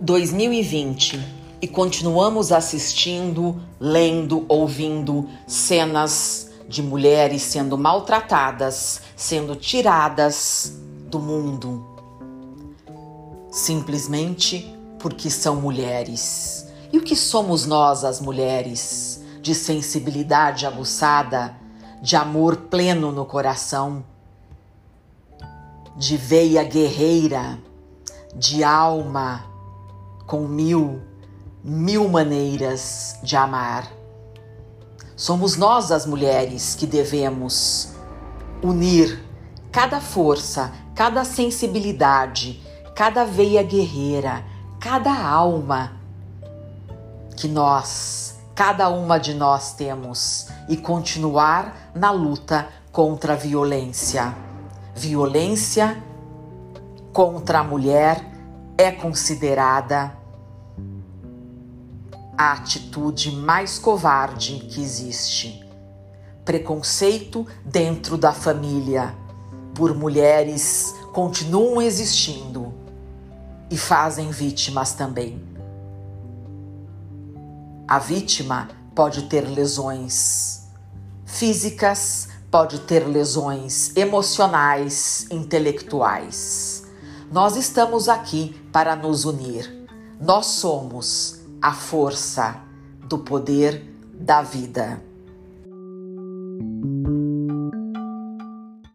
2020 e continuamos assistindo, lendo, ouvindo cenas de mulheres sendo maltratadas, sendo tiradas do mundo, simplesmente porque são mulheres. E o que somos nós, as mulheres, de sensibilidade aguçada, de amor pleno no coração? De veia guerreira, de alma com mil, mil maneiras de amar. Somos nós, as mulheres, que devemos unir cada força, cada sensibilidade, cada veia guerreira, cada alma que nós, cada uma de nós temos e continuar na luta contra a violência. Violência contra a mulher é considerada a atitude mais covarde que existe. Preconceito dentro da família por mulheres continuam existindo e fazem vítimas também. A vítima pode ter lesões físicas, pode ter lesões emocionais, intelectuais. Nós estamos aqui para nos unir. Nós somos a força do poder da vida.